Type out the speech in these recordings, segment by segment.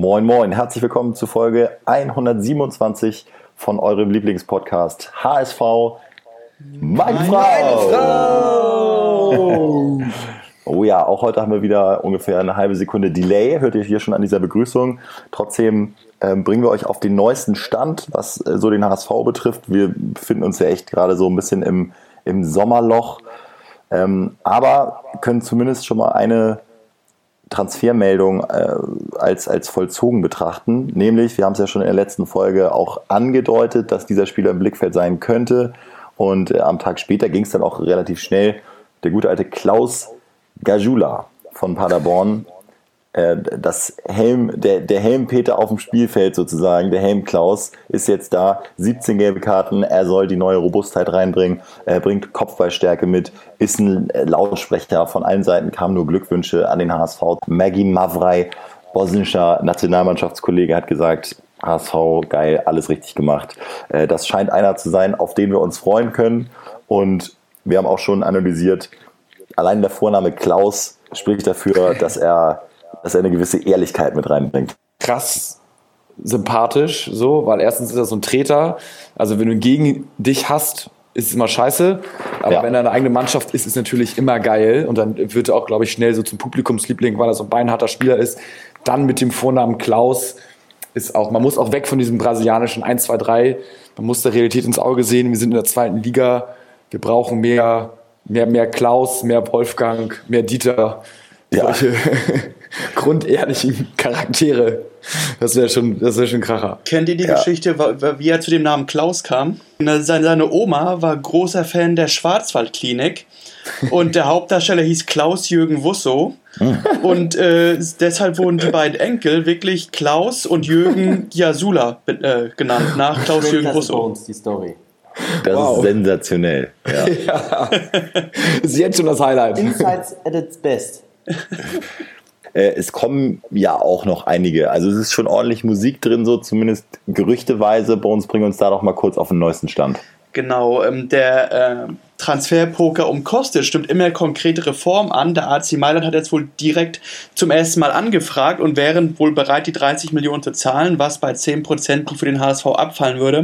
Moin, moin, herzlich willkommen zu Folge 127 von eurem Lieblingspodcast HSV. Meine Frau! Frau! oh ja, auch heute haben wir wieder ungefähr eine halbe Sekunde Delay, hört ihr hier schon an dieser Begrüßung. Trotzdem ähm, bringen wir euch auf den neuesten Stand, was äh, so den HSV betrifft. Wir befinden uns ja echt gerade so ein bisschen im, im Sommerloch, ähm, aber können zumindest schon mal eine Transfermeldung äh, als, als vollzogen betrachten. Nämlich, wir haben es ja schon in der letzten Folge auch angedeutet, dass dieser Spieler im Blickfeld sein könnte. Und äh, am Tag später ging es dann auch relativ schnell. Der gute alte Klaus Gajula von Paderborn das Helm, der, der Helm-Peter auf dem Spielfeld sozusagen, der Helm-Klaus ist jetzt da, 17 gelbe Karten, er soll die neue Robustheit reinbringen, er bringt Kopfballstärke mit, ist ein Lautsprecher, von allen Seiten kamen nur Glückwünsche an den HSV. Maggie Mavrei, bosnischer Nationalmannschaftskollege, hat gesagt, HSV, geil, alles richtig gemacht. Äh, das scheint einer zu sein, auf den wir uns freuen können und wir haben auch schon analysiert, allein der Vorname Klaus spricht dafür, dass er dass er eine gewisse Ehrlichkeit mit reinbringt. Krass sympathisch, so, weil erstens ist er so ein Treter. Also wenn du gegen dich hast, ist es immer scheiße. Aber ja. wenn er eine eigene Mannschaft ist, ist es natürlich immer geil. Und dann wird er auch, glaube ich, schnell so zum Publikumsliebling, weil er so ein beinharter Spieler ist. Dann mit dem Vornamen Klaus ist auch, man muss auch weg von diesem brasilianischen 1, 2, 3. Man muss der Realität ins Auge sehen. Wir sind in der zweiten Liga. Wir brauchen mehr, mehr, mehr Klaus, mehr Wolfgang, mehr Dieter. Ja. Solche grundehrlichen Charaktere. Das wäre schon, das schon Kracher. Kennt ihr die ja. Geschichte, wie er zu dem Namen Klaus kam? Seine Oma war großer Fan der Schwarzwaldklinik und der Hauptdarsteller hieß Klaus-Jürgen Wusso. Hm. Und äh, deshalb wurden die beiden Enkel wirklich Klaus und Jürgen Jasula äh, genannt, nach Klaus-Jürgen Wusso. die Story. Das wow. ist sensationell. Ja. ja. ist jetzt schon das Highlight. Insights at its best. Äh, es kommen ja auch noch einige. Also es ist schon ordentlich Musik drin, so zumindest gerüchteweise. Bei uns bringen uns da doch mal kurz auf den neuesten Stand. Genau, ähm, der äh, Transferpoker um Kostic stimmt immer konkretere Form an. Der AC Mailand hat jetzt wohl direkt zum ersten Mal angefragt und wären wohl bereit, die 30 Millionen zu zahlen, was bei 10%, die für den HSV abfallen würde,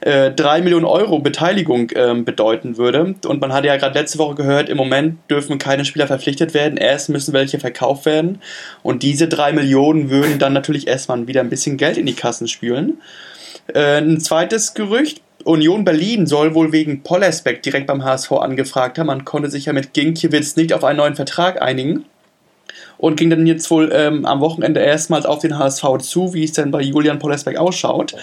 äh, 3 Millionen Euro Beteiligung äh, bedeuten würde. Und man hatte ja gerade letzte Woche gehört, im Moment dürfen keine Spieler verpflichtet werden, erst müssen welche verkauft werden. Und diese 3 Millionen würden dann natürlich erstmal wieder ein bisschen Geld in die Kassen spülen. Äh, ein zweites Gerücht, Union Berlin soll wohl wegen Pollersbeck direkt beim HSV angefragt haben. Man konnte sich ja mit Ginkiewicz nicht auf einen neuen Vertrag einigen und ging dann jetzt wohl ähm, am Wochenende erstmals auf den HSV zu, wie es denn bei Julian Pollersbeck ausschaut.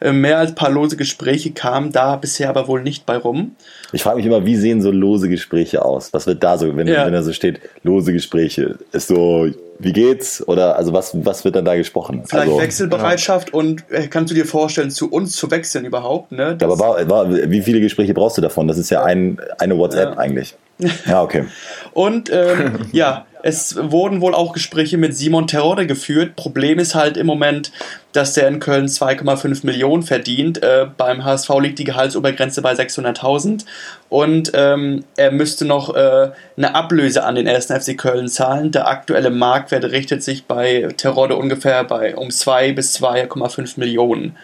Äh, mehr als ein paar lose Gespräche kamen da bisher aber wohl nicht bei rum. Ich frage mich immer, wie sehen so lose Gespräche aus? Was wird da so, wenn, ja. wenn da so steht, lose Gespräche? Ist so, wie geht's? Oder also was, was wird dann da gesprochen? Vielleicht also, Wechselbereitschaft ja. und äh, kannst du dir vorstellen, zu uns zu wechseln überhaupt? Ne? aber war, war, wie viele Gespräche brauchst du davon? Das ist ja ein, eine WhatsApp ja. eigentlich. Ja, okay. und ähm, ja, es wurden wohl auch Gespräche mit Simon Terode geführt. Problem ist halt im Moment, dass der in Köln 2,5 Millionen verdient. Äh, beim HSV liegt die Gehaltsobergrenze bei 600.000 und ähm, er müsste noch äh, eine Ablöse an den 1. FC Köln zahlen. Der aktuelle Marktwert richtet sich bei Terode ungefähr bei um 2 bis 2,5 Millionen.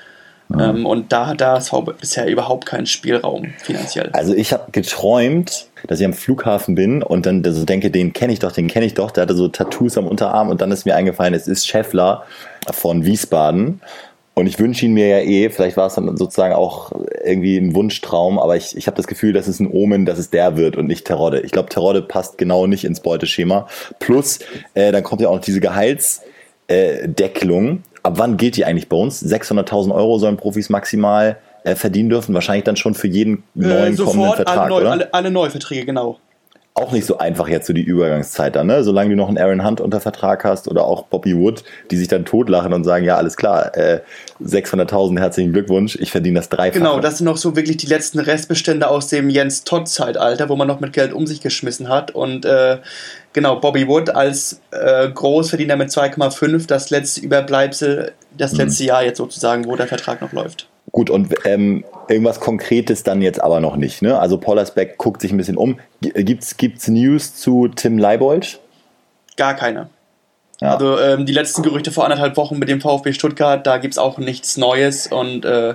Ähm, und da hat der HSV bisher überhaupt keinen Spielraum finanziell. Also ich habe geträumt, dass ich am Flughafen bin und dann so denke, den kenne ich doch, den kenne ich doch. Der hatte so Tattoos am Unterarm und dann ist mir eingefallen, es ist Scheffler von Wiesbaden. Und ich wünsche ihn mir ja eh, vielleicht war es dann sozusagen auch irgendwie ein Wunschtraum, aber ich, ich habe das Gefühl, das ist ein Omen, dass es der wird und nicht Terodde. Ich glaube, Terodde passt genau nicht ins Beuteschema. Plus, äh, dann kommt ja auch noch diese Gehaltsdeckelung. Äh, ab wann gilt die eigentlich bei uns? 600.000 Euro sollen Profis maximal äh, verdienen dürfen. Wahrscheinlich dann schon für jeden äh, neuen äh, kommenden Vertrag, alle, neu, oder? Alle, alle Neuverträge, genau auch nicht so einfach jetzt so die Übergangszeit dann, ne? Solange du noch einen Aaron Hunt unter Vertrag hast oder auch Bobby Wood, die sich dann totlachen und sagen, ja, alles klar, äh, 600.000, herzlichen Glückwunsch, ich verdiene das dreifache. Genau, das sind noch so wirklich die letzten Restbestände aus dem Jens Todd-Zeitalter, wo man noch mit Geld um sich geschmissen hat und äh, genau, Bobby Wood als äh, Großverdiener mit 2,5, das letzte Überbleibsel, das mhm. letzte mhm. Jahr jetzt sozusagen, wo der Vertrag noch läuft. Gut, und ähm, irgendwas Konkretes dann jetzt aber noch nicht. Ne? Also Pollersbeck guckt sich ein bisschen um. Gibt's, gibt's News zu Tim Leibold? Gar keine. Ja. Also ähm, die letzten Gerüchte vor anderthalb Wochen mit dem VfB Stuttgart, da gibt es auch nichts Neues und äh,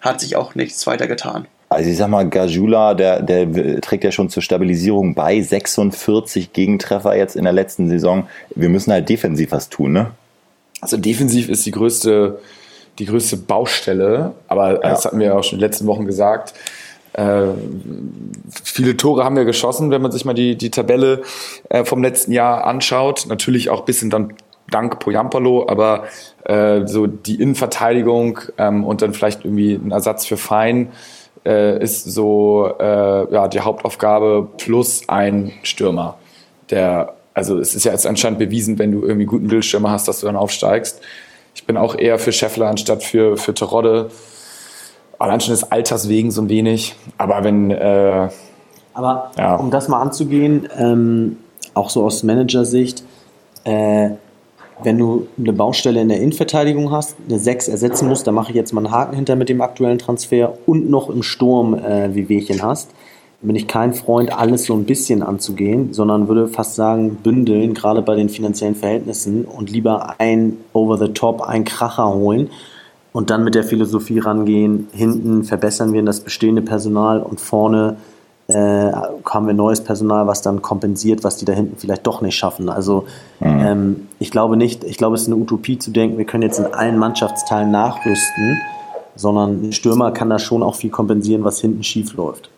hat sich auch nichts weiter getan. Also ich sag mal, Gajula, der, der trägt ja schon zur Stabilisierung bei. 46 Gegentreffer jetzt in der letzten Saison. Wir müssen halt defensiv was tun, ne? Also defensiv ist die größte, die größte Baustelle, aber ja. das hatten wir ja auch schon in den letzten Wochen gesagt. Äh, viele Tore haben wir geschossen, wenn man sich mal die, die Tabelle äh, vom letzten Jahr anschaut. Natürlich auch ein bisschen dann dank Poyampalo, aber äh, so die Innenverteidigung ähm, und dann vielleicht irgendwie ein Ersatz für Fein äh, ist so äh, ja, die Hauptaufgabe plus ein Stürmer. Der, also es ist ja jetzt anscheinend bewiesen, wenn du irgendwie einen guten Bildstürmer hast, dass du dann aufsteigst. Ich bin auch eher für Scheffler anstatt für, für Terodde. Allein schon des Alters wegen so ein wenig. Aber wenn. Äh, Aber ja. um das mal anzugehen, ähm, auch so aus Managersicht, äh, wenn du eine Baustelle in der Innenverteidigung hast, eine 6 ersetzen musst, da mache ich jetzt mal einen Haken hinter mit dem aktuellen Transfer und noch im Sturm äh, wie Wehchen hast, bin ich kein Freund, alles so ein bisschen anzugehen, sondern würde fast sagen, bündeln, gerade bei den finanziellen Verhältnissen und lieber ein Over the Top, ein Kracher holen und dann mit der Philosophie rangehen, hinten verbessern wir das bestehende Personal und vorne äh, haben wir neues Personal, was dann kompensiert, was die da hinten vielleicht doch nicht schaffen. Also mhm. ähm, ich glaube nicht, ich glaube, es ist eine Utopie zu denken, wir können jetzt in allen Mannschaftsteilen nachrüsten, sondern ein Stürmer kann da schon auch viel kompensieren, was hinten schief läuft.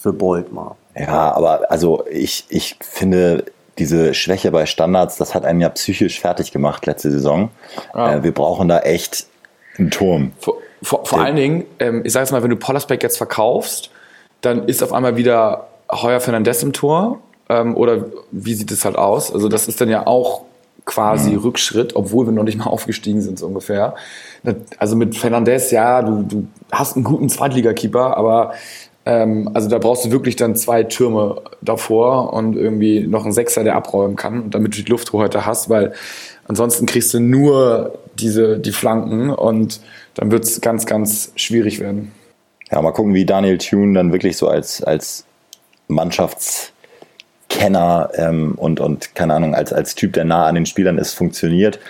Für Bolt mal. Ja, aber also ich, ich finde, diese Schwäche bei Standards, das hat einen ja psychisch fertig gemacht letzte Saison. Ja. Äh, wir brauchen da echt einen Turm. Vor, vor, vor allen Dingen, ähm, ich sage jetzt mal, wenn du Pollersbeck jetzt verkaufst, dann ist auf einmal wieder Heuer Fernandez im Tor. Ähm, oder wie sieht es halt aus? Also das ist dann ja auch quasi mhm. Rückschritt, obwohl wir noch nicht mal aufgestiegen sind, so ungefähr. Also mit Fernandez, ja, du, du hast einen guten Zweitligakeeper, aber ähm, also da brauchst du wirklich dann zwei Türme davor und irgendwie noch einen Sechser, der abräumen kann, damit du die Lufthoheit hast, weil ansonsten kriegst du nur diese, die Flanken und dann wird es ganz, ganz schwierig werden. Ja, mal gucken, wie Daniel Thune dann wirklich so als, als Mannschaftskenner ähm, und, und, keine Ahnung, als, als Typ, der nah an den Spielern ist, funktioniert.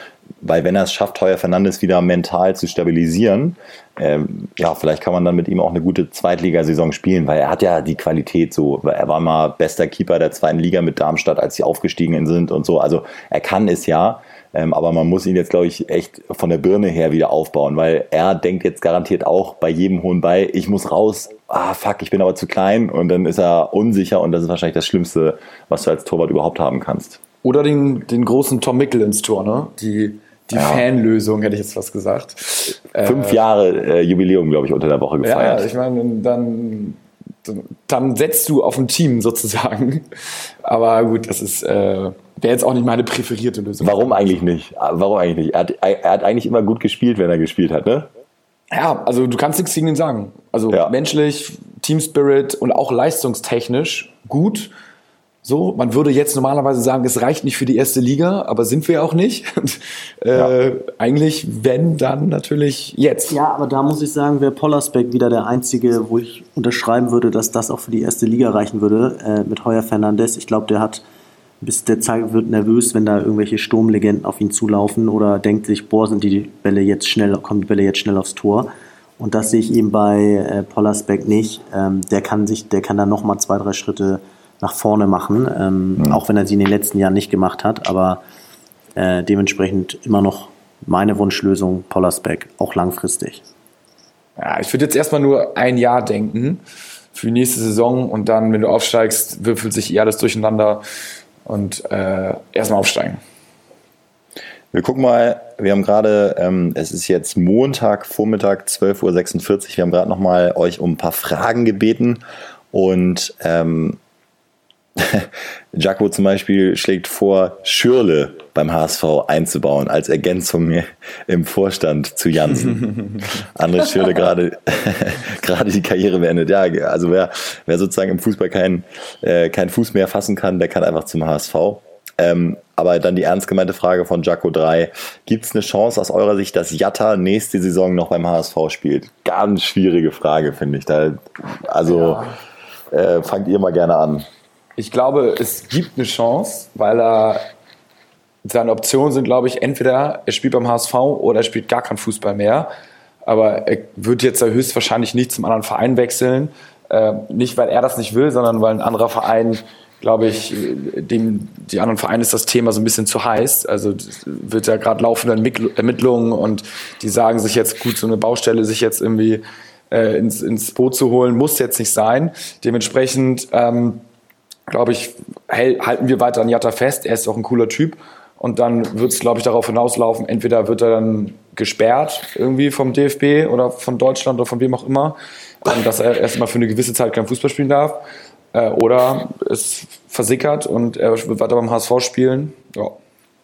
Weil wenn er es schafft, Heuer Fernandes wieder mental zu stabilisieren, ähm, ja, vielleicht kann man dann mit ihm auch eine gute Zweitligasaison spielen, weil er hat ja die Qualität so. Er war mal bester Keeper der zweiten Liga mit Darmstadt, als sie aufgestiegen sind und so. Also er kann es ja. Ähm, aber man muss ihn jetzt, glaube ich, echt von der Birne her wieder aufbauen, weil er denkt jetzt garantiert auch bei jedem hohen Ball, ich muss raus, ah fuck, ich bin aber zu klein und dann ist er unsicher und das ist wahrscheinlich das Schlimmste, was du als Torwart überhaupt haben kannst. Oder den, den großen Tom Mickel ins Tor, ne? Die, die ja. Fanlösung, hätte ich jetzt was gesagt. Fünf äh, Jahre äh, Jubiläum, glaube ich, unter der Woche gefeiert. Ja, ich meine, dann, dann setzt du auf ein Team sozusagen. Aber gut, das ist... Äh, Wäre jetzt auch nicht meine präferierte Lösung. Warum eigentlich nicht? Warum eigentlich nicht? Er hat, er hat eigentlich immer gut gespielt, wenn er gespielt hat, ne? Ja, also du kannst nichts gegen ihn sagen. Also ja. menschlich, Team Spirit und auch leistungstechnisch gut. So, man würde jetzt normalerweise sagen, es reicht nicht für die erste Liga, aber sind wir auch nicht. äh, ja. Eigentlich, wenn, dann natürlich jetzt. Ja, aber da muss ich sagen, wäre Pollersbeck wieder der Einzige, wo ich unterschreiben würde, dass das auch für die erste Liga reichen würde, äh, mit Heuer Fernandes. Ich glaube, der hat bis der Zeit wird nervös, wenn da irgendwelche Sturmlegenden auf ihn zulaufen oder denkt sich, boah, sind die Bälle jetzt schnell, kommen die Bälle jetzt schnell aufs Tor. Und das sehe ich eben bei äh, Pollersbeck nicht. Ähm, der kann sich, der kann da nochmal zwei, drei Schritte nach vorne machen, ähm, mhm. auch wenn er sie in den letzten Jahren nicht gemacht hat, aber äh, dementsprechend immer noch meine Wunschlösung Pollersbeck, auch langfristig. Ja, ich würde jetzt erstmal nur ein Jahr denken für die nächste Saison und dann, wenn du aufsteigst, würfelt sich eher alles durcheinander und äh, erstmal aufsteigen. Wir gucken mal, wir haben gerade, ähm, es ist jetzt Montag, Vormittag, 12.46 Uhr. Wir haben gerade nochmal euch um ein paar Fragen gebeten und ähm, Jaco zum Beispiel schlägt vor, Schürle beim HSV einzubauen als Ergänzung im Vorstand zu Jansen. André Schürle gerade gerade die Karriere beendet. Ja, also wer, wer sozusagen im Fußball keinen äh, kein Fuß mehr fassen kann, der kann einfach zum HSV. Ähm, aber dann die ernst gemeinte Frage von Jaco 3. Gibt es eine Chance aus eurer Sicht, dass Jatta nächste Saison noch beim HSV spielt? Ganz schwierige Frage, finde ich. Da, also ja. äh, fangt ihr mal gerne an. Ich glaube, es gibt eine Chance, weil er seine Optionen sind, glaube ich, entweder er spielt beim HSV oder er spielt gar keinen Fußball mehr. Aber er wird jetzt höchstwahrscheinlich nicht zum anderen Verein wechseln. Äh, nicht, weil er das nicht will, sondern weil ein anderer Verein, glaube ich, dem die anderen Vereine ist das Thema so ein bisschen zu heiß. Also wird ja gerade laufende Ermittlungen und die sagen sich jetzt, gut, so eine Baustelle sich jetzt irgendwie äh, ins, ins Boot zu holen, muss jetzt nicht sein. Dementsprechend, ähm, glaube ich, halten wir weiter an Jatta fest. Er ist auch ein cooler Typ. Und dann wird es, glaube ich, darauf hinauslaufen, entweder wird er dann gesperrt irgendwie vom DFB oder von Deutschland oder von wem auch immer, ähm, dass er erstmal für eine gewisse Zeit kein Fußball spielen darf. Äh, oder es versickert und er wird weiter beim HSV spielen. Ja.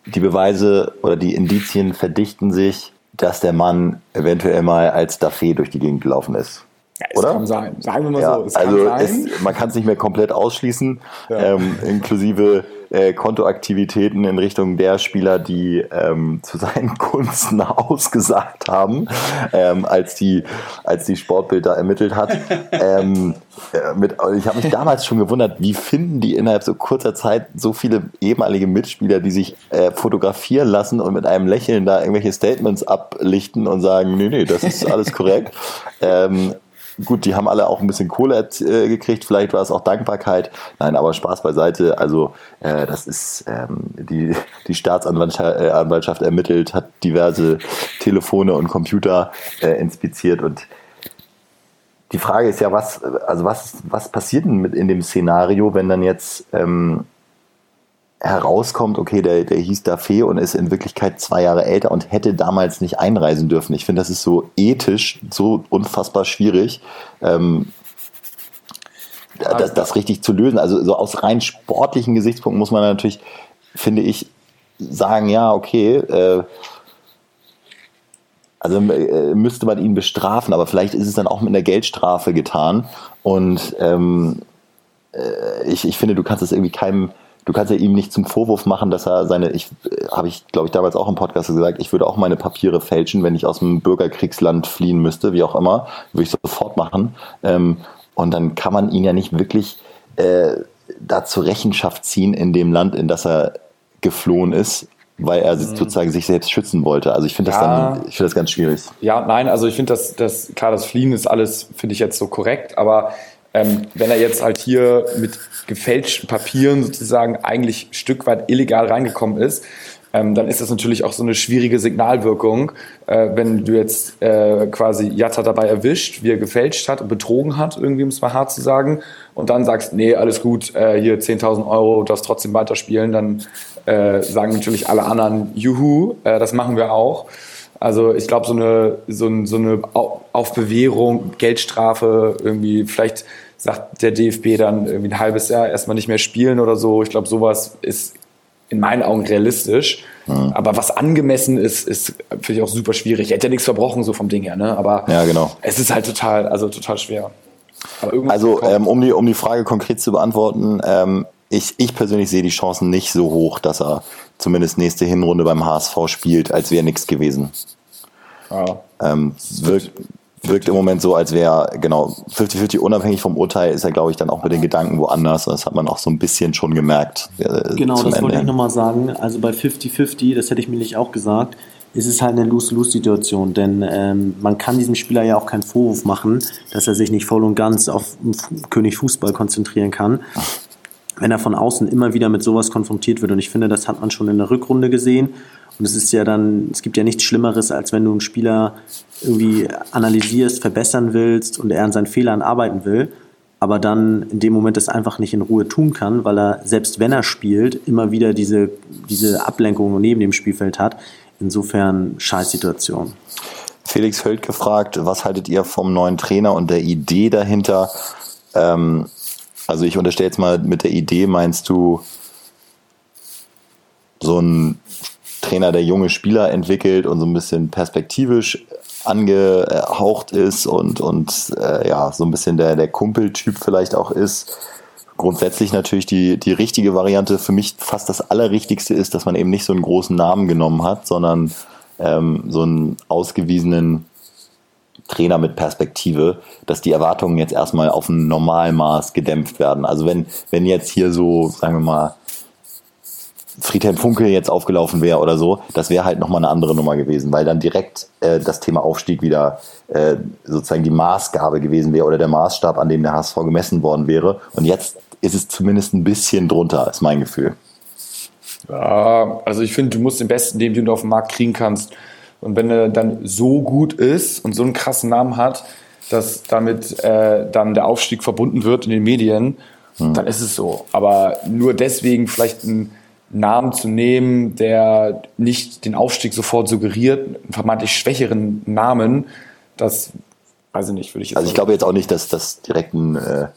Die Beweise oder die Indizien verdichten sich, dass der Mann eventuell mal als Daffé durch die Gegend gelaufen ist. Ja, es oder? kann sein. Sagen wir mal ja, so. Es also es, man kann es nicht mehr komplett ausschließen, ja. ähm, inklusive äh, Kontoaktivitäten in Richtung der Spieler, die ähm, zu seinen Gunsten ausgesagt haben, ähm, als, die, als die Sportbild da ermittelt hat. ähm, äh, mit, ich habe mich damals schon gewundert, wie finden die innerhalb so kurzer Zeit so viele ehemalige Mitspieler, die sich äh, fotografieren lassen und mit einem Lächeln da irgendwelche Statements ablichten und sagen, nee, nee, das ist alles korrekt. ähm, gut, die haben alle auch ein bisschen Kohle äh, gekriegt, vielleicht war es auch Dankbarkeit. Nein, aber Spaß beiseite. Also äh, das ist ähm, die, die Staatsanwaltschaft äh, ermittelt, hat diverse Telefone und Computer äh, inspiziert und die Frage ist ja, was, also was, was passiert denn mit in dem Szenario, wenn dann jetzt ähm, herauskommt, okay, der, der hieß Dafé und ist in Wirklichkeit zwei Jahre älter und hätte damals nicht einreisen dürfen. Ich finde, das ist so ethisch so unfassbar schwierig, ähm, das, das richtig zu lösen. Also so aus rein sportlichen Gesichtspunkten muss man natürlich, finde ich, sagen, ja, okay, äh, also äh, müsste man ihn bestrafen, aber vielleicht ist es dann auch mit einer Geldstrafe getan. Und ähm, äh, ich, ich finde, du kannst es irgendwie keinem du kannst ja ihm nicht zum Vorwurf machen, dass er seine, ich habe ich, glaube ich, damals auch im Podcast gesagt, ich würde auch meine Papiere fälschen, wenn ich aus dem Bürgerkriegsland fliehen müsste, wie auch immer, würde ich sofort machen. Ähm, und dann kann man ihn ja nicht wirklich äh, da zur Rechenschaft ziehen in dem Land, in das er geflohen ist, weil er mhm. sozusagen sich selbst schützen wollte. Also ich finde das ja. dann, ich finde das ganz schwierig. Ja, nein, also ich finde das, das, klar, das Fliehen ist alles, finde ich jetzt so korrekt, aber ähm, wenn er jetzt halt hier mit gefälschten Papieren sozusagen eigentlich ein Stück weit illegal reingekommen ist, ähm, dann ist das natürlich auch so eine schwierige Signalwirkung, äh, wenn du jetzt äh, quasi Jatta dabei erwischt, wie er gefälscht hat und betrogen hat, irgendwie um es mal hart zu sagen, und dann sagst, nee, alles gut, äh, hier 10.000 Euro, du darfst trotzdem weiterspielen, dann äh, sagen natürlich alle anderen, juhu, äh, das machen wir auch. Also ich glaube, so eine, so, so eine Auf Bewährung, Geldstrafe, irgendwie vielleicht sagt der DFB dann irgendwie ein halbes Jahr erstmal nicht mehr spielen oder so. Ich glaube, sowas ist in meinen Augen realistisch. Mhm. Aber was angemessen ist, ist finde ich auch super schwierig. Er hätte ja nichts verbrochen, so vom Ding her, ne? Aber ja, genau. es ist halt total, also total schwer. Also, ähm, um, die, um die Frage konkret zu beantworten, ähm, ich, ich persönlich sehe die Chancen nicht so hoch, dass er zumindest nächste Hinrunde beim HSV spielt, als wäre nichts gewesen. Ja. Ähm, wirkt, wirkt im Moment so, als wäre, genau, 50-50 unabhängig vom Urteil ist er, glaube ich, dann auch mit den Gedanken woanders. Das hat man auch so ein bisschen schon gemerkt. Äh, genau, das Ende. wollte ich nochmal sagen. Also bei 50-50, das hätte ich mir nicht auch gesagt, ist es halt eine Lose-Lose-Situation, denn ähm, man kann diesem Spieler ja auch keinen Vorwurf machen, dass er sich nicht voll und ganz auf König Fußball konzentrieren kann, wenn er von außen immer wieder mit sowas konfrontiert wird. Und ich finde, das hat man schon in der Rückrunde gesehen. Und es ist ja dann, es gibt ja nichts Schlimmeres, als wenn du einen Spieler irgendwie analysierst, verbessern willst und er an seinen Fehlern arbeiten will, aber dann in dem Moment das einfach nicht in Ruhe tun kann, weil er, selbst wenn er spielt, immer wieder diese, diese Ablenkung neben dem Spielfeld hat. Insofern Scheißsituation. Felix Höld gefragt, was haltet ihr vom neuen Trainer und der Idee dahinter? Ähm, also ich unterstelle jetzt mal, mit der Idee meinst du so ein Trainer, der junge Spieler entwickelt und so ein bisschen perspektivisch angehaucht ist und, und äh, ja, so ein bisschen der, der Kumpeltyp vielleicht auch ist. Grundsätzlich natürlich die, die richtige Variante. Für mich fast das Allerrichtigste ist, dass man eben nicht so einen großen Namen genommen hat, sondern ähm, so einen ausgewiesenen Trainer mit Perspektive, dass die Erwartungen jetzt erstmal auf ein Normalmaß gedämpft werden. Also wenn, wenn jetzt hier so, sagen wir mal, Friedhelm Funkel jetzt aufgelaufen wäre oder so, das wäre halt nochmal eine andere Nummer gewesen, weil dann direkt äh, das Thema Aufstieg wieder äh, sozusagen die Maßgabe gewesen wäre oder der Maßstab, an dem der HSV gemessen worden wäre. Und jetzt ist es zumindest ein bisschen drunter, ist mein Gefühl. Ja, also ich finde, du musst den besten, den du auf dem Markt kriegen kannst. Und wenn er dann so gut ist und so einen krassen Namen hat, dass damit äh, dann der Aufstieg verbunden wird in den Medien, hm. dann ist es so. Aber nur deswegen vielleicht einen Namen zu nehmen, der nicht den Aufstieg sofort suggeriert, einen vermeintlich schwächeren Namen, das weiß ich nicht, würde ich jetzt Also ich glaube jetzt auch nicht, dass das direkt ein, äh,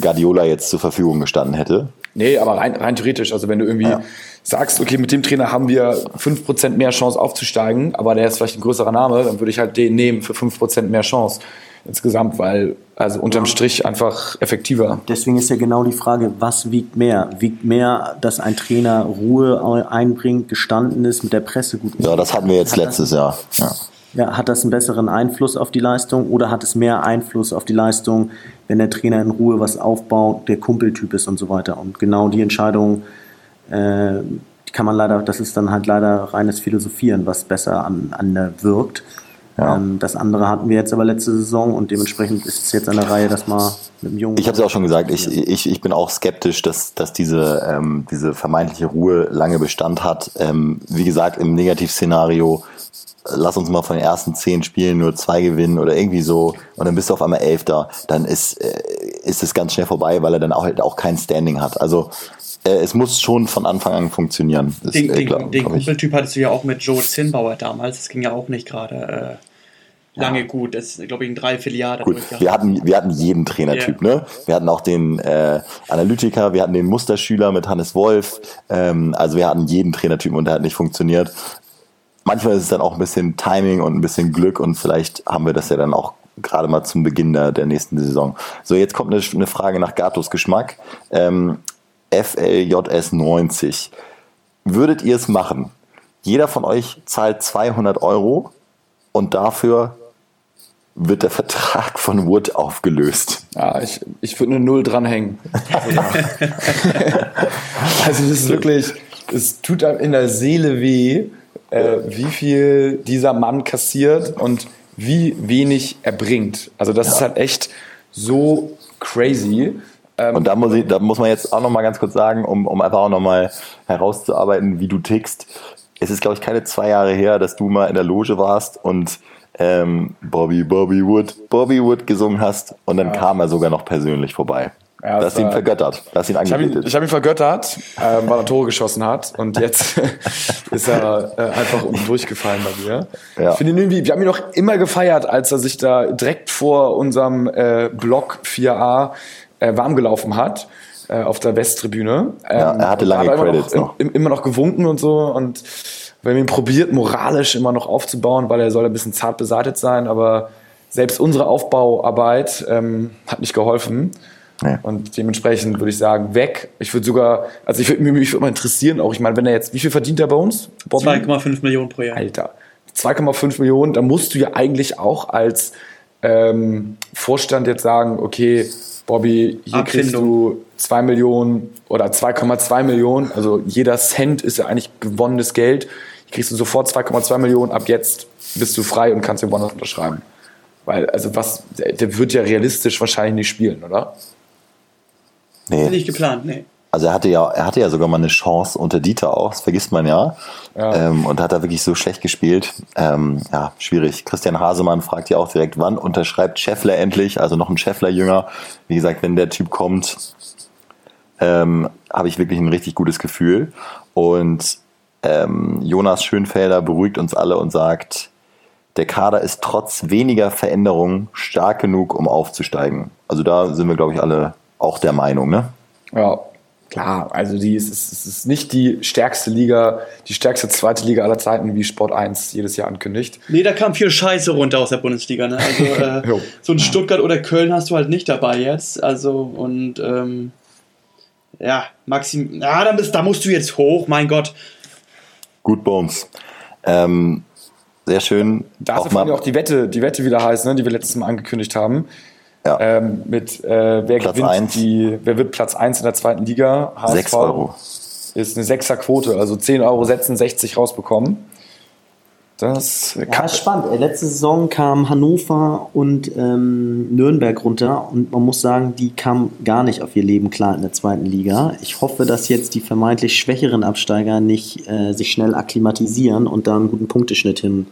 Guardiola jetzt zur Verfügung gestanden hätte. Nee, aber rein, rein theoretisch. Also wenn du irgendwie ja. sagst, okay, mit dem Trainer haben wir 5% mehr Chance aufzusteigen, aber der ist vielleicht ein größerer Name, dann würde ich halt den nehmen für 5% mehr Chance insgesamt, weil also unterm Strich einfach effektiver. Deswegen ist ja genau die Frage, was wiegt mehr? Wiegt mehr, dass ein Trainer Ruhe einbringt, gestanden ist, mit der Presse gut Ja, das hatten wir jetzt letztes das, Jahr. Ja. Ja. Hat das einen besseren Einfluss auf die Leistung oder hat es mehr Einfluss auf die Leistung, wenn der Trainer in Ruhe was aufbaut, der Kumpeltyp ist und so weiter? Und genau die Entscheidung äh, kann man leider, das ist dann halt leider reines Philosophieren, was besser an, an der wirkt. Ja. Ähm, das andere hatten wir jetzt aber letzte Saison und dementsprechend ist es jetzt an der Reihe, dass man mit dem Jungen. Ich habe es ja auch schon gesagt, ich, ich, ich bin auch skeptisch, dass, dass diese, ähm, diese vermeintliche Ruhe lange Bestand hat. Ähm, wie gesagt, im Negativszenario lass uns mal von den ersten zehn Spielen nur zwei gewinnen oder irgendwie so und dann bist du auf einmal Elfter, dann ist, äh, ist es ganz schnell vorbei, weil er dann auch, halt auch kein Standing hat. Also äh, es muss schon von Anfang an funktionieren. Das, den äh, glaub, den Kumpeltyp hattest du ja auch mit Joe Zinnbauer damals, das ging ja auch nicht gerade. Äh lange gut. Das ist, glaube ich, ein Dreivierteljahr. Gut, wir hatten, wir hatten jeden Trainertyp. Yeah. Ne? Wir hatten auch den äh, Analytiker, wir hatten den Musterschüler mit Hannes Wolf. Ähm, also wir hatten jeden Trainertypen und der hat nicht funktioniert. Manchmal ist es dann auch ein bisschen Timing und ein bisschen Glück und vielleicht haben wir das ja dann auch gerade mal zum Beginn der, der nächsten Saison. So, jetzt kommt eine, eine Frage nach Gatos Geschmack. Ähm, FLJS 90. Würdet ihr es machen? Jeder von euch zahlt 200 Euro und dafür wird der Vertrag von Wood aufgelöst. Ja, ich, ich würde eine Null dranhängen. also das ist wirklich, es tut einem in der Seele weh, äh, wie viel dieser Mann kassiert und wie wenig er bringt. Also das ja. ist halt echt so crazy. Ähm, und da muss, ich, da muss man jetzt auch noch mal ganz kurz sagen, um, um einfach auch noch mal herauszuarbeiten, wie du tickst. Es ist, glaube ich, keine zwei Jahre her, dass du mal in der Loge warst und ähm, Bobby, Bobby Wood, Bobby Wood gesungen hast und dann ja. kam er sogar noch persönlich vorbei. Ja, das hast ihn vergöttert. Das ihn ich habe ihn, hab ihn vergöttert, äh, weil er Tore geschossen hat. Und jetzt ist er äh, einfach unten durchgefallen bei mir. Ja. Ich finde ihn irgendwie, wir haben ihn noch immer gefeiert, als er sich da direkt vor unserem äh, Block 4a äh, warm gelaufen hat äh, auf der Westtribüne. Ähm, ja, er hatte lange Credits noch, noch. Immer noch gewunken und so. Und wir haben ihn probiert, moralisch immer noch aufzubauen, weil er soll ein bisschen zart beseitigt sein, aber selbst unsere Aufbauarbeit ähm, hat nicht geholfen. Ja. Und dementsprechend würde ich sagen, weg. Ich würde sogar, also ich würde mich würde mal interessieren, auch ich meine, wenn er jetzt, wie viel verdient er bei uns? 2,5 Millionen pro Jahr. Alter. 2,5 Millionen, da musst du ja eigentlich auch als ähm, Vorstand jetzt sagen, okay, Bobby, hier Abfindung. kriegst du 2 Millionen oder 2,2 Millionen. Also jeder Cent ist ja eigentlich gewonnenes Geld. Hier kriegst du sofort 2,2 Millionen. Ab jetzt bist du frei und kannst den woanders unterschreiben. Weil, also was, der wird ja realistisch wahrscheinlich nicht spielen, oder? Nee. Nicht geplant, nee. Also er hatte ja, er hatte ja sogar mal eine Chance unter Dieter auch, das vergisst man ja. ja. Ähm, und hat da wirklich so schlecht gespielt. Ähm, ja, schwierig. Christian Hasemann fragt ja auch direkt, wann unterschreibt Scheffler endlich? Also noch ein Scheffler-Jünger. Wie gesagt, wenn der Typ kommt, ähm, habe ich wirklich ein richtig gutes Gefühl. Und ähm, Jonas Schönfelder beruhigt uns alle und sagt, der Kader ist trotz weniger Veränderungen stark genug, um aufzusteigen. Also da sind wir, glaube ich, alle auch der Meinung, ne? Ja, klar. Also die ist, es ist nicht die stärkste Liga, die stärkste zweite Liga aller Zeiten, wie Sport 1 jedes Jahr ankündigt. Nee, da kam viel Scheiße runter aus der Bundesliga. Ne? Also äh, so ein Stuttgart oder Köln hast du halt nicht dabei jetzt. Also und ähm, ja, Maxim, ja, da, bist, da musst du jetzt hoch, mein Gott. Gut, Bones. Ähm, sehr schön. Da ist auch, auch die Wette, die Wette wieder heißt, ne, die wir letztes Mal angekündigt haben. Ja. Ähm, mit äh, wer Platz gewinnt eins. die, wer wird Platz 1 in der zweiten Liga? HSV. 6 Euro. ist eine Sechserquote, also 10 Euro setzen, 60 rausbekommen. Das ja, ist spannend. Äh, letzte Saison kam Hannover und ähm, Nürnberg runter und man muss sagen, die kamen gar nicht auf ihr Leben klar in der zweiten Liga. Ich hoffe, dass jetzt die vermeintlich schwächeren Absteiger nicht äh, sich schnell akklimatisieren und da einen guten Punkteschnitt hin.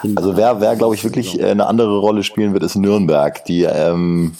hin also wer, wer glaube ich wirklich äh, eine andere Rolle spielen wird, ist Nürnberg. Die ähm,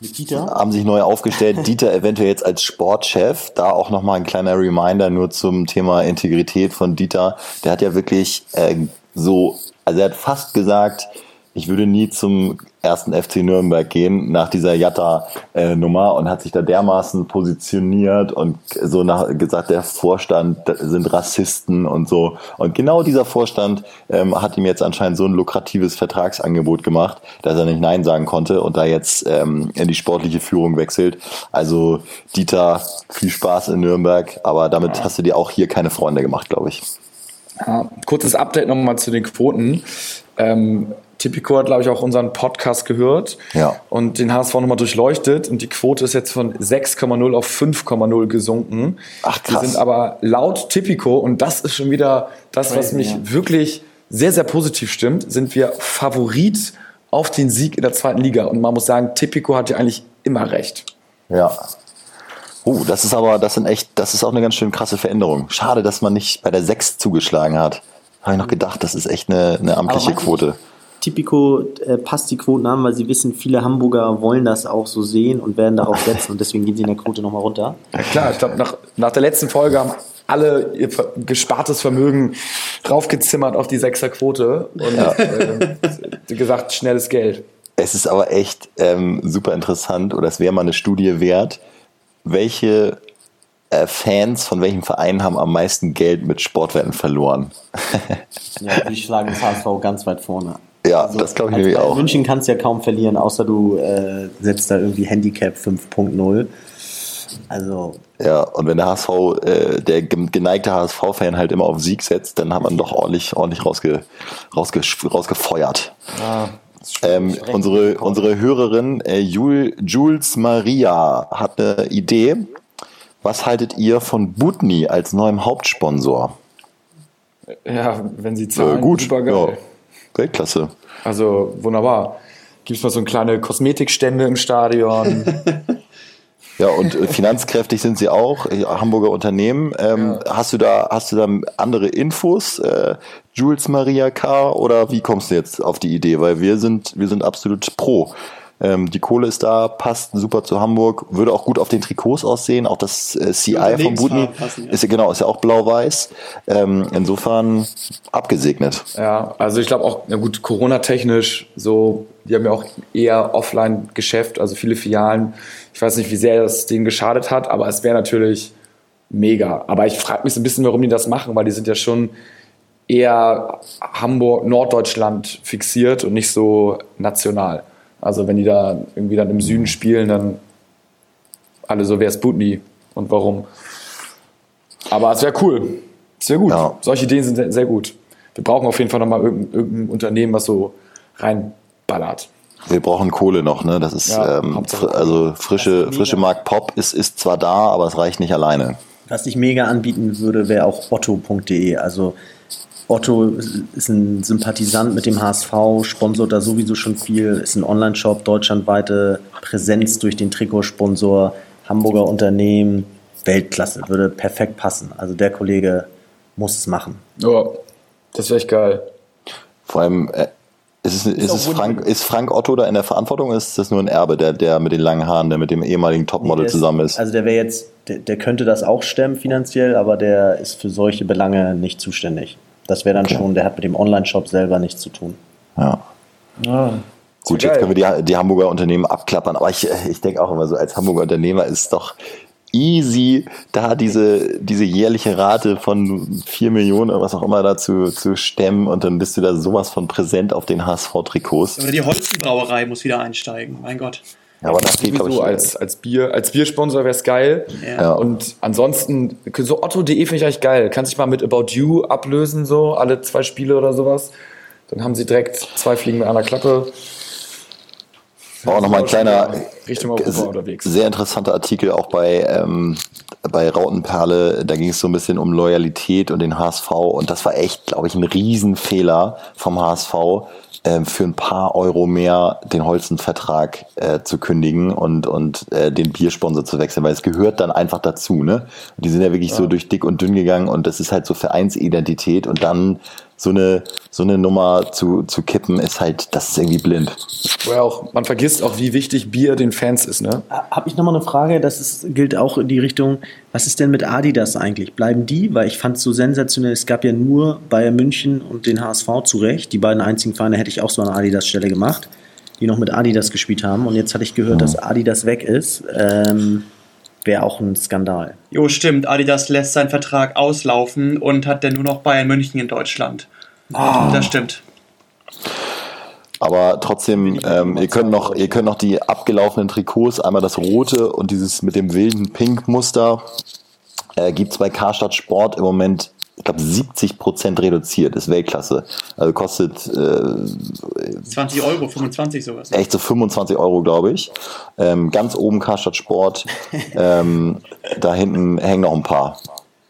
mit Dieter? Haben sich neu aufgestellt. Dieter eventuell jetzt als Sportchef. Da auch nochmal ein kleiner Reminder nur zum Thema Integrität von Dieter. Der hat ja wirklich äh, so, also er hat fast gesagt, ich würde nie zum ersten FC Nürnberg gehen nach dieser Jatta-Nummer und hat sich da dermaßen positioniert und so nach, gesagt, der Vorstand sind Rassisten und so. Und genau dieser Vorstand ähm, hat ihm jetzt anscheinend so ein lukratives Vertragsangebot gemacht, dass er nicht Nein sagen konnte und da jetzt ähm, in die sportliche Führung wechselt. Also Dieter, viel Spaß in Nürnberg, aber damit hast du dir auch hier keine Freunde gemacht, glaube ich. Ja, kurzes Update nochmal zu den Quoten. Ähm, Tipico hat, glaube ich, auch unseren Podcast gehört ja. und den HSV nochmal durchleuchtet und die Quote ist jetzt von 6,0 auf 5,0 gesunken. Ach krass. Wir sind aber laut Tipico und das ist schon wieder das, was mich ja. wirklich sehr, sehr positiv stimmt, sind wir Favorit auf den Sieg in der zweiten Liga und man muss sagen, Tipico hat ja eigentlich immer recht. Ja. Oh, das ist aber, das sind echt, das ist auch eine ganz schön krasse Veränderung. Schade, dass man nicht bei der 6 zugeschlagen hat. Habe ich noch gedacht, das ist echt eine, eine amtliche Quote. Tipico äh, passt die Quoten an, weil sie wissen, viele Hamburger wollen das auch so sehen und werden darauf setzen und deswegen gehen sie in der Quote nochmal runter. Ja klar, ich glaube, nach, nach der letzten Folge haben alle ihr gespartes Vermögen draufgezimmert auf die Sechserquote und ja. äh, gesagt, schnelles Geld. Es ist aber echt ähm, super interessant oder es wäre mal eine Studie wert, welche äh, Fans von welchem Verein haben am meisten Geld mit Sportwetten verloren? ja, die schlagen das HSV ganz weit vorne. Ja, also, das glaube ich nämlich auch. München kannst du ja kaum verlieren, außer du äh, setzt da irgendwie Handicap 5.0. Also. Ja, und wenn der HSV, äh, der geneigte HSV-Fan halt immer auf Sieg setzt, dann hat man doch ordentlich, ordentlich rausge, rausge, rausgefeuert. Ja. Ähm, unsere, unsere Hörerin äh, Jules Maria hat eine Idee. Was haltet ihr von Butni als neuem Hauptsponsor? Ja, wenn sie zahlen, äh, gut, super geil. Ja. Weltklasse. Also wunderbar. Gibt es mal so kleine Kosmetikstände im Stadion? Ja, und äh, finanzkräftig sind sie auch, äh, Hamburger Unternehmen. Ähm, ja. Hast du da, hast du da andere Infos, äh, Jules Maria K. oder wie kommst du jetzt auf die Idee? Weil wir sind, wir sind absolut pro. Ähm, die Kohle ist da, passt super zu Hamburg, würde auch gut auf den Trikots aussehen. Auch das äh, CI von Budni ja. ist ja genau, ist ja auch blau-weiß. Ähm, insofern abgesegnet. Ja, also ich glaube auch, na gut, Corona-technisch, so, die haben ja auch eher Offline-Geschäft, also viele Filialen. Ich weiß nicht, wie sehr das denen geschadet hat, aber es wäre natürlich mega. Aber ich frage mich so ein bisschen, warum die das machen, weil die sind ja schon eher Hamburg, Norddeutschland fixiert und nicht so national. Also wenn die da irgendwie dann im Süden spielen, dann alle so, wer ist Butni und warum. Aber es wäre cool. Es wäre gut. Ja. Solche Ideen sind sehr gut. Wir brauchen auf jeden Fall nochmal irgendein, irgendein Unternehmen, was so reinballert. Wir brauchen Kohle noch, ne? Das ist ja, ähm, fr also frische, frische Markt Pop ist, ist zwar da, aber es reicht nicht alleine. Was ich mega anbieten würde, wäre auch otto.de. Also Otto ist ein Sympathisant mit dem HSV, sponsort da sowieso schon viel, ist ein Online-Shop, deutschlandweite Präsenz durch den Trikotsponsor, Hamburger Unternehmen, Weltklasse, würde perfekt passen. Also der Kollege muss es machen. Ja, das wäre echt geil. Vor allem, äh, ist, es, ist, es Frank, ist Frank Otto da in der Verantwortung oder ist das nur ein Erbe, der, der mit den langen Haaren, der mit dem ehemaligen Topmodel nee, zusammen ist? Also der wäre jetzt, der, der könnte das auch stemmen finanziell, aber der ist für solche Belange nicht zuständig. Das wäre dann okay. schon, der hat mit dem Online-Shop selber nichts zu tun. Ja. ja. Gut, jetzt können wir die, die Hamburger Unternehmen abklappern, aber ich, ich denke auch immer so, als Hamburger Unternehmer ist es doch easy, da diese, diese jährliche Rate von 4 Millionen oder was auch immer dazu zu stemmen und dann bist du da sowas von präsent auf den HSV-Trikots. Oder die Holzenbrauerei muss wieder einsteigen, mein Gott. Ja, aber das geht, glaube ich, als, als Bier, als Biersponsor wäre es geil. Ja. Und ansonsten, so Otto.de finde ich eigentlich geil. Kann sich mal mit About You ablösen, so, alle zwei Spiele oder sowas. Dann haben sie direkt zwei Fliegen mit einer Klappe. Auch nochmal ein kleiner, Richtung Europa unterwegs. sehr interessanter Artikel auch bei ähm, bei Rautenperle, da ging es so ein bisschen um Loyalität und den HSV und das war echt, glaube ich, ein Riesenfehler vom HSV, äh, für ein paar Euro mehr den Holzenvertrag äh, zu kündigen und, und äh, den Biersponsor zu wechseln, weil es gehört dann einfach dazu, ne? Die sind ja wirklich ja. so durch dick und dünn gegangen und das ist halt so Vereinsidentität und dann so eine, so eine Nummer zu, zu kippen, ist halt, das ist irgendwie blind. Auch, man vergisst auch, wie wichtig Bier den Fans ist, ne? Habe ich nochmal eine Frage, das ist, gilt auch in die Richtung, was ist denn mit Adidas eigentlich? Bleiben die? Weil ich fand es so sensationell, es gab ja nur Bayern München und den HSV zurecht. Die beiden einzigen Vereine hätte ich auch so an Adidas-Stelle gemacht, die noch mit Adidas gespielt haben. Und jetzt hatte ich gehört, mhm. dass Adidas weg ist. Ähm, wäre auch ein Skandal. Jo, stimmt. Adidas lässt seinen Vertrag auslaufen und hat dann nur noch Bayern München in Deutschland. Oh. Das stimmt. Aber trotzdem, ähm, ihr könnt noch, ihr könnt noch die abgelaufenen Trikots, einmal das rote und dieses mit dem wilden Pink-Muster, äh, gibt es bei Karstadt Sport im Moment glaube, 70 Prozent reduziert, ist Weltklasse. Also kostet äh, 20 Euro, 25 sowas. Echt so 25 Euro, glaube ich. Ähm, ganz oben Karstadt Sport. ähm, da hinten hängen noch ein paar.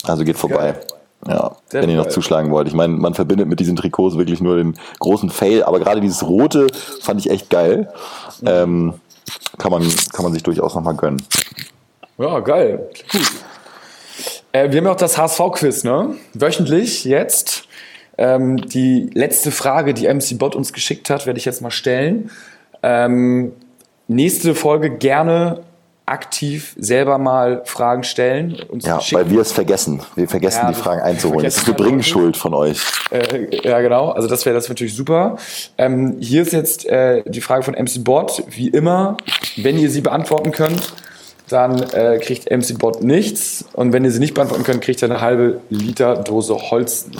Also geht vorbei. Ja, Sehr wenn ihr noch zuschlagen wollt. Ich meine, man verbindet mit diesen Trikots wirklich nur den großen Fail, aber gerade dieses rote fand ich echt geil. Ähm, kann, man, kann man sich durchaus nochmal gönnen. Ja, geil. Gut. Äh, wir haben ja auch das HSV-Quiz, ne? Wöchentlich jetzt. Ähm, die letzte Frage, die MC Bot uns geschickt hat, werde ich jetzt mal stellen. Ähm, nächste Folge gerne aktiv selber mal Fragen stellen. Ja, schicken. weil wir es vergessen. Wir vergessen ja, die Fragen einzuholen. Das ist eine Bringschuld von euch. Äh, ja, genau. Also das wäre das natürlich super. Ähm, hier ist jetzt äh, die Frage von MC Bot. Wie immer, wenn ihr sie beantworten könnt, dann äh, kriegt MC Bot nichts. Und wenn ihr sie nicht beantworten könnt, kriegt ihr eine halbe Liter Dose Holzen.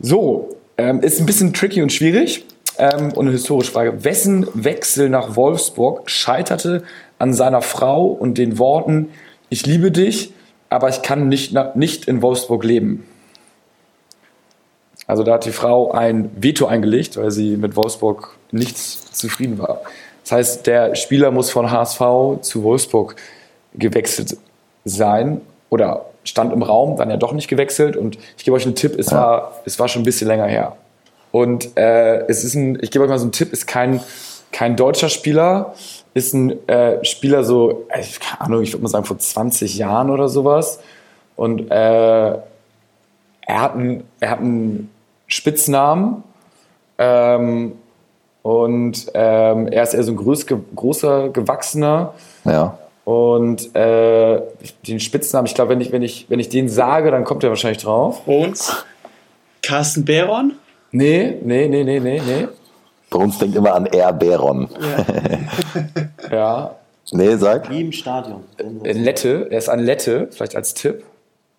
So, ähm, ist ein bisschen tricky und schwierig. Ähm, und eine historische Frage. Wessen Wechsel nach Wolfsburg scheiterte an seiner Frau und den Worten, ich liebe dich, aber ich kann nicht, nicht in Wolfsburg leben? Also da hat die Frau ein Veto eingelegt, weil sie mit Wolfsburg nichts zufrieden war. Das heißt, der Spieler muss von HSV zu Wolfsburg gewechselt sein oder stand im Raum, dann ja doch nicht gewechselt. Und ich gebe euch einen Tipp, es, ja. war, es war schon ein bisschen länger her. Und äh, es ist ein, ich gebe euch mal so einen Tipp, ist kein, kein deutscher Spieler, ist ein äh, Spieler so, äh, keine Ahnung, ich würde mal sagen vor 20 Jahren oder sowas. Und äh, er, hat einen, er hat einen Spitznamen. Ähm, und ähm, er ist eher so ein groß, großer, gewachsener. Ja. Und äh, den Spitznamen, ich glaube, wenn ich, wenn, ich, wenn ich den sage, dann kommt er wahrscheinlich drauf. Und? Carsten Baron? Nee, nee, nee, nee, nee, nee. Bei uns denkt immer an Air Baron. Ja. ja. Nee, sag. Wie im Stadion. Äh, Lette, er ist ein Lette, vielleicht als Tipp.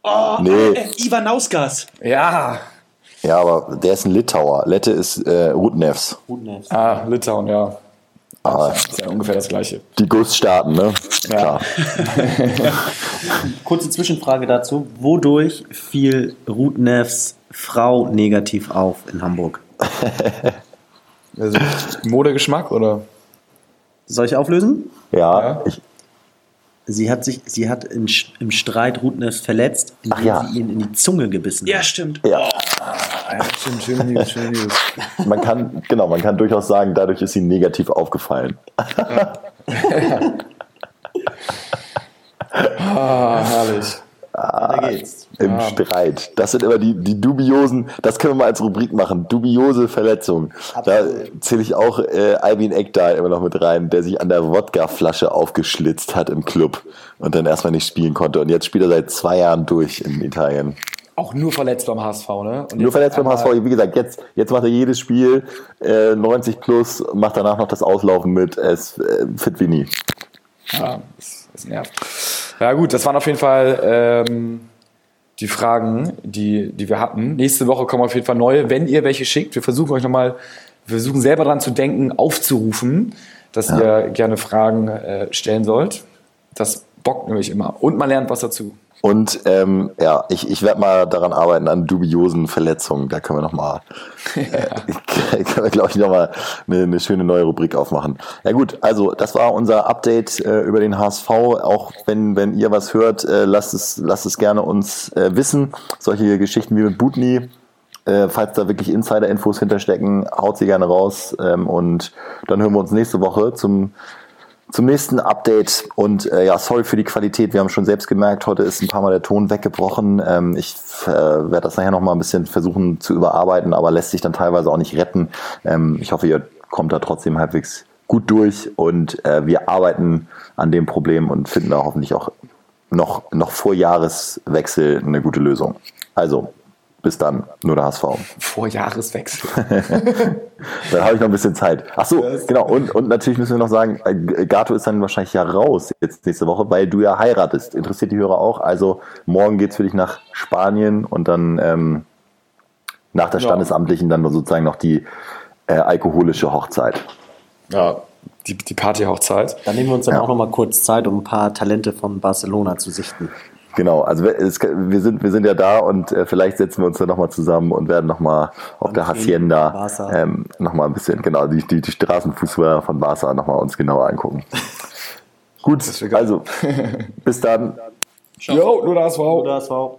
Oh, nee. Äh, Ivanauskas. Ja. Ja, aber der ist ein Litauer. Lette ist äh, Rudnevs. Rudnevs. Ah, Litauen, ja. Aber das ist ja ungefähr das Gleiche. Die Gussstaaten, ne? Ja. Kurze Zwischenfrage dazu. Wodurch fiel Rudnevs Frau negativ auf in Hamburg? also, Modegeschmack oder? Soll ich auflösen? Ja, ja. Ich, Sie hat sich, sie hat in, im Streit Rudnev verletzt, indem ja. sie ihn in die Zunge gebissen hat. Ja, stimmt. Ja. Oh, stimmt, schöne News, schöne News. Man kann, genau, man kann durchaus sagen, dadurch ist sie negativ aufgefallen. Ja. ah, herrlich. Ah, geht's. Im ah. Streit. Das sind immer die, die dubiosen, das können wir mal als Rubrik machen, dubiose Verletzungen. Da zähle ich auch äh, Albin Eckdahl immer noch mit rein, der sich an der Wodkaflasche aufgeschlitzt hat im Club und dann erstmal nicht spielen konnte. Und jetzt spielt er seit zwei Jahren durch in Italien. Auch nur verletzt beim HSV, ne? Und nur verletzt beim HSV. Wie gesagt, jetzt, jetzt macht er jedes Spiel äh, 90 plus, macht danach noch das Auslaufen mit. Ist äh, fit wie nie. Ja, das, das nervt. Ja gut, das waren auf jeden Fall ähm, die Fragen, die, die wir hatten. Nächste Woche kommen auf jeden Fall neue. Wenn ihr welche schickt, wir versuchen euch nochmal, wir versuchen selber daran zu denken, aufzurufen, dass ja. ihr gerne Fragen äh, stellen sollt. Das bockt nämlich immer. Und man lernt was dazu. Und ähm, ja, ich, ich werde mal daran arbeiten, an dubiosen Verletzungen. Da können wir nochmal, ja. äh, können wir, glaube ich, nochmal eine, eine schöne neue Rubrik aufmachen. Ja gut, also das war unser Update äh, über den HSV. Auch wenn, wenn ihr was hört, äh, lasst, es, lasst es gerne uns äh, wissen. Solche Geschichten wie mit Butni, äh, falls da wirklich Insider-Infos hinterstecken, haut sie gerne raus. Ähm, und dann hören wir uns nächste Woche zum zum nächsten Update und äh, ja, sorry für die Qualität. Wir haben schon selbst gemerkt, heute ist ein paar Mal der Ton weggebrochen. Ähm, ich äh, werde das nachher noch mal ein bisschen versuchen zu überarbeiten, aber lässt sich dann teilweise auch nicht retten. Ähm, ich hoffe, ihr kommt da trotzdem halbwegs gut durch und äh, wir arbeiten an dem Problem und finden da hoffentlich auch noch, noch vor Jahreswechsel eine gute Lösung. Also, bis dann, nur der HSV. Vor Jahreswechsel. dann habe ich noch ein bisschen Zeit. Ach so, genau. Und, und natürlich müssen wir noch sagen, äh, Gato ist dann wahrscheinlich ja raus jetzt nächste Woche, weil du ja heiratest. Interessiert die Hörer auch. Also morgen geht es für dich nach Spanien und dann ähm, nach der Standesamtlichen dann sozusagen noch die äh, alkoholische Hochzeit. Ja, die, die Partyhochzeit. Dann nehmen wir uns dann ja. auch noch mal kurz Zeit, um ein paar Talente von Barcelona zu sichten. Genau, also es, wir sind wir sind ja da und äh, vielleicht setzen wir uns dann nochmal zusammen und werden nochmal auf der Hacienda ähm, nochmal ein bisschen, genau, die, die, die Straßenfußballer von Barca nochmal uns genauer angucken. Gut, also bis dann. Jo, nur das war. Nur das war.